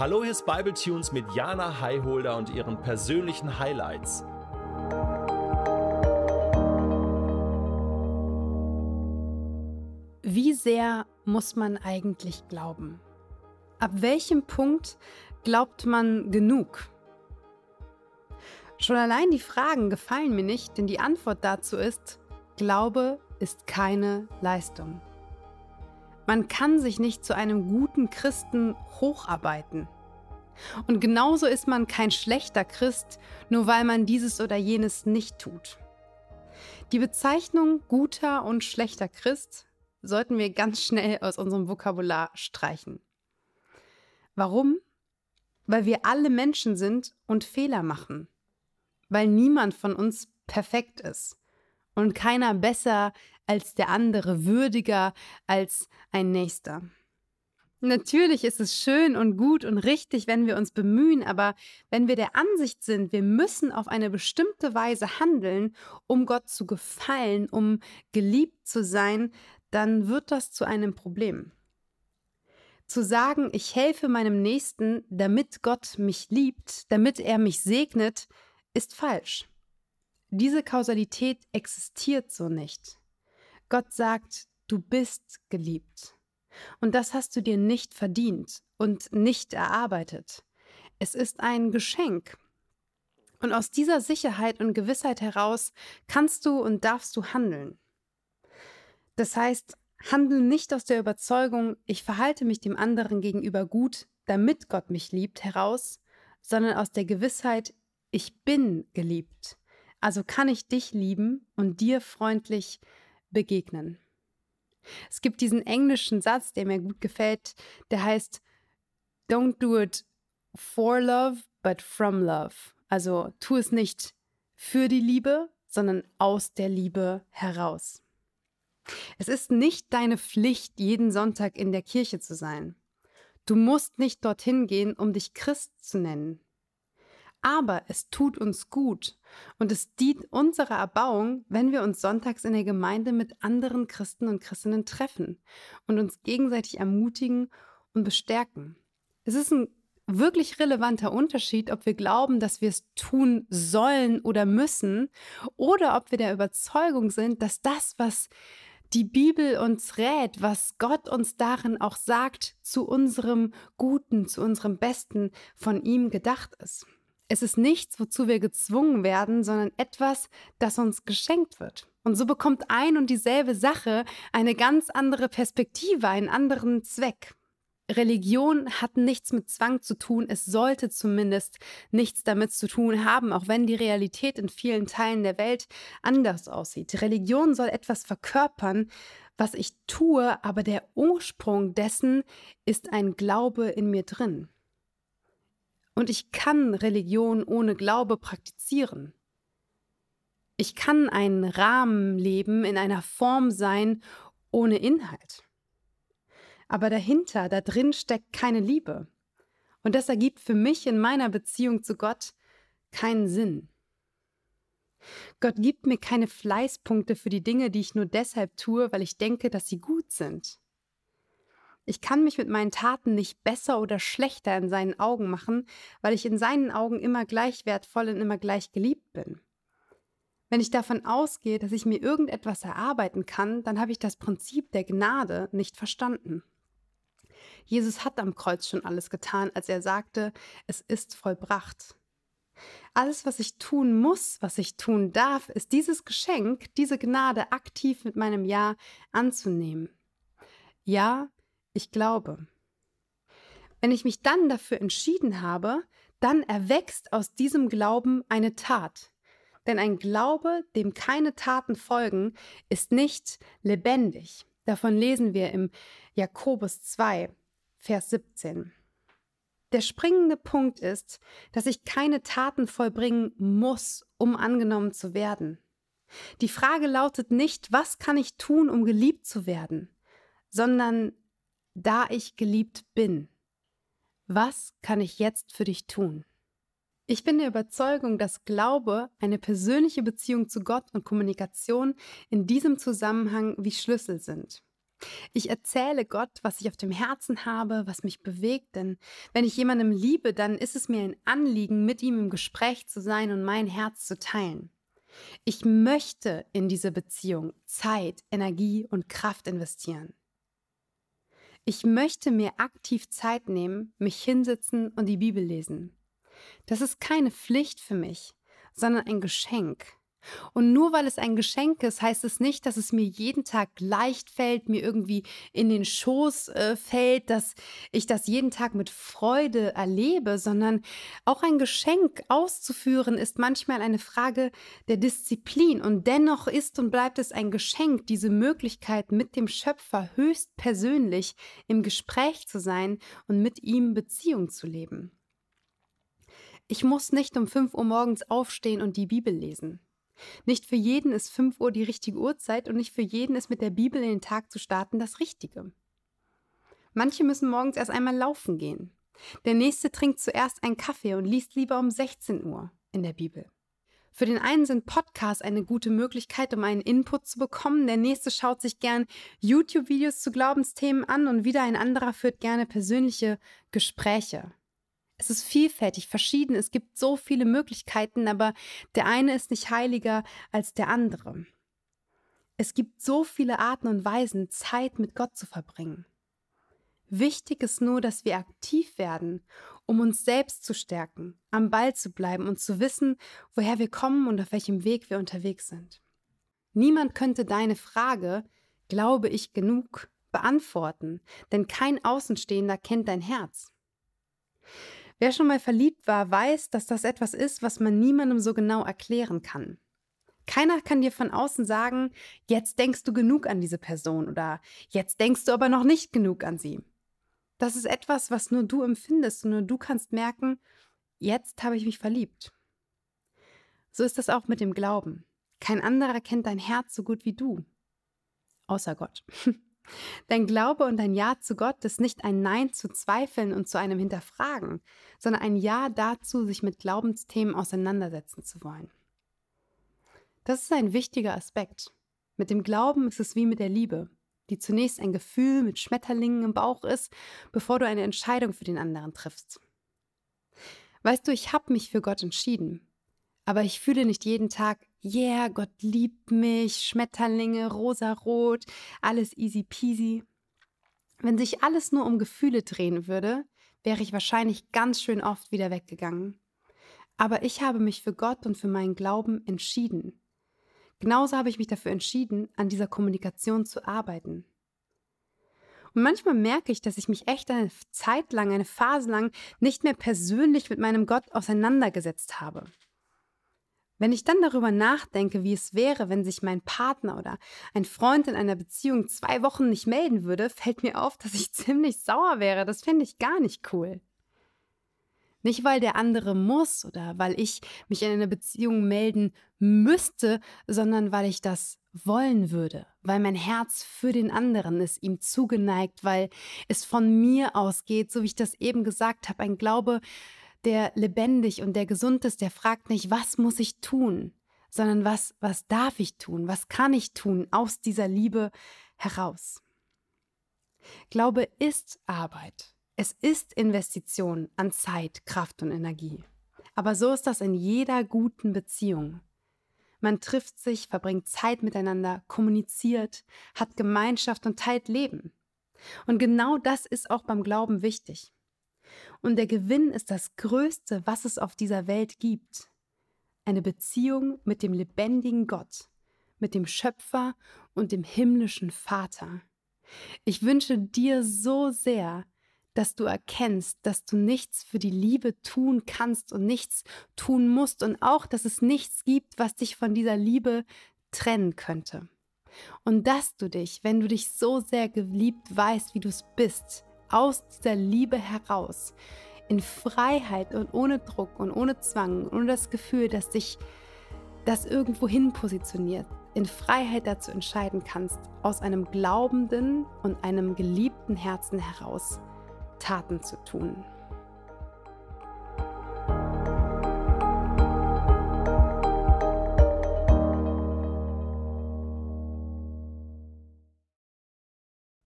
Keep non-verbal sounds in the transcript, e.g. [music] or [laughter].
Hallo, hier ist Bible Tunes mit Jana Highholder und ihren persönlichen Highlights. Wie sehr muss man eigentlich glauben? Ab welchem Punkt glaubt man genug? Schon allein die Fragen gefallen mir nicht, denn die Antwort dazu ist, Glaube ist keine Leistung. Man kann sich nicht zu einem guten Christen hocharbeiten. Und genauso ist man kein schlechter Christ, nur weil man dieses oder jenes nicht tut. Die Bezeichnung guter und schlechter Christ sollten wir ganz schnell aus unserem Vokabular streichen. Warum? Weil wir alle Menschen sind und Fehler machen weil niemand von uns perfekt ist und keiner besser als der andere, würdiger als ein Nächster. Natürlich ist es schön und gut und richtig, wenn wir uns bemühen, aber wenn wir der Ansicht sind, wir müssen auf eine bestimmte Weise handeln, um Gott zu gefallen, um geliebt zu sein, dann wird das zu einem Problem. Zu sagen, ich helfe meinem Nächsten, damit Gott mich liebt, damit er mich segnet, ist falsch. Diese Kausalität existiert so nicht. Gott sagt, du bist geliebt. Und das hast du dir nicht verdient und nicht erarbeitet. Es ist ein Geschenk. Und aus dieser Sicherheit und Gewissheit heraus kannst du und darfst du handeln. Das heißt, handle nicht aus der Überzeugung, ich verhalte mich dem anderen gegenüber gut, damit Gott mich liebt, heraus, sondern aus der Gewissheit, ich bin geliebt. Also kann ich dich lieben und dir freundlich begegnen. Es gibt diesen englischen Satz, der mir gut gefällt, der heißt, Don't do it for love, but from love. Also tu es nicht für die Liebe, sondern aus der Liebe heraus. Es ist nicht deine Pflicht, jeden Sonntag in der Kirche zu sein. Du musst nicht dorthin gehen, um dich Christ zu nennen. Aber es tut uns gut und es dient unserer Erbauung, wenn wir uns sonntags in der Gemeinde mit anderen Christen und Christinnen treffen und uns gegenseitig ermutigen und bestärken. Es ist ein wirklich relevanter Unterschied, ob wir glauben, dass wir es tun sollen oder müssen, oder ob wir der Überzeugung sind, dass das, was die Bibel uns rät, was Gott uns darin auch sagt, zu unserem Guten, zu unserem Besten von ihm gedacht ist. Es ist nichts, wozu wir gezwungen werden, sondern etwas, das uns geschenkt wird. Und so bekommt ein und dieselbe Sache eine ganz andere Perspektive, einen anderen Zweck. Religion hat nichts mit Zwang zu tun, es sollte zumindest nichts damit zu tun haben, auch wenn die Realität in vielen Teilen der Welt anders aussieht. Religion soll etwas verkörpern, was ich tue, aber der Ursprung dessen ist ein Glaube in mir drin. Und ich kann Religion ohne Glaube praktizieren. Ich kann einen Rahmen leben, in einer Form sein, ohne Inhalt. Aber dahinter, da drin steckt keine Liebe. Und das ergibt für mich in meiner Beziehung zu Gott keinen Sinn. Gott gibt mir keine Fleißpunkte für die Dinge, die ich nur deshalb tue, weil ich denke, dass sie gut sind. Ich kann mich mit meinen Taten nicht besser oder schlechter in seinen Augen machen, weil ich in seinen Augen immer gleich wertvoll und immer gleich geliebt bin. Wenn ich davon ausgehe, dass ich mir irgendetwas erarbeiten kann, dann habe ich das Prinzip der Gnade nicht verstanden. Jesus hat am Kreuz schon alles getan, als er sagte, es ist vollbracht. Alles, was ich tun muss, was ich tun darf, ist dieses Geschenk, diese Gnade aktiv mit meinem Ja anzunehmen. Ja, ich glaube. Wenn ich mich dann dafür entschieden habe, dann erwächst aus diesem Glauben eine Tat. Denn ein Glaube, dem keine Taten folgen, ist nicht lebendig. Davon lesen wir im Jakobus 2, Vers 17. Der springende Punkt ist, dass ich keine Taten vollbringen muss, um angenommen zu werden. Die Frage lautet nicht, was kann ich tun, um geliebt zu werden, sondern da ich geliebt bin, was kann ich jetzt für dich tun? Ich bin der Überzeugung, dass Glaube, eine persönliche Beziehung zu Gott und Kommunikation in diesem Zusammenhang wie Schlüssel sind. Ich erzähle Gott, was ich auf dem Herzen habe, was mich bewegt, denn wenn ich jemandem liebe, dann ist es mir ein Anliegen, mit ihm im Gespräch zu sein und mein Herz zu teilen. Ich möchte in diese Beziehung Zeit, Energie und Kraft investieren. Ich möchte mir aktiv Zeit nehmen, mich hinsetzen und die Bibel lesen. Das ist keine Pflicht für mich, sondern ein Geschenk. Und nur weil es ein Geschenk ist, heißt es nicht, dass es mir jeden Tag leicht fällt, mir irgendwie in den Schoß äh, fällt, dass ich das jeden Tag mit Freude erlebe, sondern auch ein Geschenk auszuführen ist manchmal eine Frage der Disziplin. Und dennoch ist und bleibt es ein Geschenk, diese Möglichkeit mit dem Schöpfer höchst persönlich im Gespräch zu sein und mit ihm Beziehung zu leben. Ich muss nicht um 5 Uhr morgens aufstehen und die Bibel lesen. Nicht für jeden ist 5 Uhr die richtige Uhrzeit und nicht für jeden ist mit der Bibel in den Tag zu starten das Richtige. Manche müssen morgens erst einmal laufen gehen. Der nächste trinkt zuerst einen Kaffee und liest lieber um 16 Uhr in der Bibel. Für den einen sind Podcasts eine gute Möglichkeit, um einen Input zu bekommen. Der nächste schaut sich gern YouTube-Videos zu Glaubensthemen an und wieder ein anderer führt gerne persönliche Gespräche. Es ist vielfältig, verschieden, es gibt so viele Möglichkeiten, aber der eine ist nicht heiliger als der andere. Es gibt so viele Arten und Weisen, Zeit mit Gott zu verbringen. Wichtig ist nur, dass wir aktiv werden, um uns selbst zu stärken, am Ball zu bleiben und zu wissen, woher wir kommen und auf welchem Weg wir unterwegs sind. Niemand könnte deine Frage, glaube ich genug, beantworten, denn kein Außenstehender kennt dein Herz. Wer schon mal verliebt war, weiß, dass das etwas ist, was man niemandem so genau erklären kann. Keiner kann dir von außen sagen, jetzt denkst du genug an diese Person oder jetzt denkst du aber noch nicht genug an sie. Das ist etwas, was nur du empfindest und nur du kannst merken, jetzt habe ich mich verliebt. So ist das auch mit dem Glauben. Kein anderer kennt dein Herz so gut wie du. Außer Gott. [laughs] Dein Glaube und dein Ja zu Gott ist nicht ein Nein zu Zweifeln und zu einem Hinterfragen, sondern ein Ja dazu, sich mit Glaubensthemen auseinandersetzen zu wollen. Das ist ein wichtiger Aspekt. Mit dem Glauben ist es wie mit der Liebe, die zunächst ein Gefühl mit Schmetterlingen im Bauch ist, bevor du eine Entscheidung für den anderen triffst. Weißt du, ich habe mich für Gott entschieden, aber ich fühle nicht jeden Tag, yeah, Gott liebt mich, Schmetterlinge, rosarot, alles easy peasy. Wenn sich alles nur um Gefühle drehen würde, wäre ich wahrscheinlich ganz schön oft wieder weggegangen. Aber ich habe mich für Gott und für meinen Glauben entschieden. Genauso habe ich mich dafür entschieden, an dieser Kommunikation zu arbeiten. Und manchmal merke ich, dass ich mich echt eine Zeit lang, eine Phase lang nicht mehr persönlich mit meinem Gott auseinandergesetzt habe. Wenn ich dann darüber nachdenke, wie es wäre, wenn sich mein Partner oder ein Freund in einer Beziehung zwei Wochen nicht melden würde, fällt mir auf, dass ich [laughs] ziemlich sauer wäre. Das fände ich gar nicht cool. Nicht, weil der andere muss oder weil ich mich in einer Beziehung melden müsste, sondern weil ich das wollen würde, weil mein Herz für den anderen ist, ihm zugeneigt, weil es von mir ausgeht, so wie ich das eben gesagt habe, ein Glaube, der lebendig und der gesund ist, der fragt nicht, was muss ich tun, sondern was, was darf ich tun, was kann ich tun aus dieser Liebe heraus. Glaube ist Arbeit. Es ist Investition an Zeit, Kraft und Energie. Aber so ist das in jeder guten Beziehung. Man trifft sich, verbringt Zeit miteinander, kommuniziert, hat Gemeinschaft und teilt Leben. Und genau das ist auch beim Glauben wichtig. Und der Gewinn ist das Größte, was es auf dieser Welt gibt. Eine Beziehung mit dem lebendigen Gott, mit dem Schöpfer und dem himmlischen Vater. Ich wünsche dir so sehr, dass du erkennst, dass du nichts für die Liebe tun kannst und nichts tun musst und auch, dass es nichts gibt, was dich von dieser Liebe trennen könnte. Und dass du dich, wenn du dich so sehr geliebt weißt, wie du es bist, aus dieser Liebe heraus, in Freiheit und ohne Druck und ohne Zwang ohne das Gefühl, dass dich das irgendwo hin positioniert, in Freiheit dazu entscheiden kannst, aus einem glaubenden und einem geliebten Herzen heraus Taten zu tun.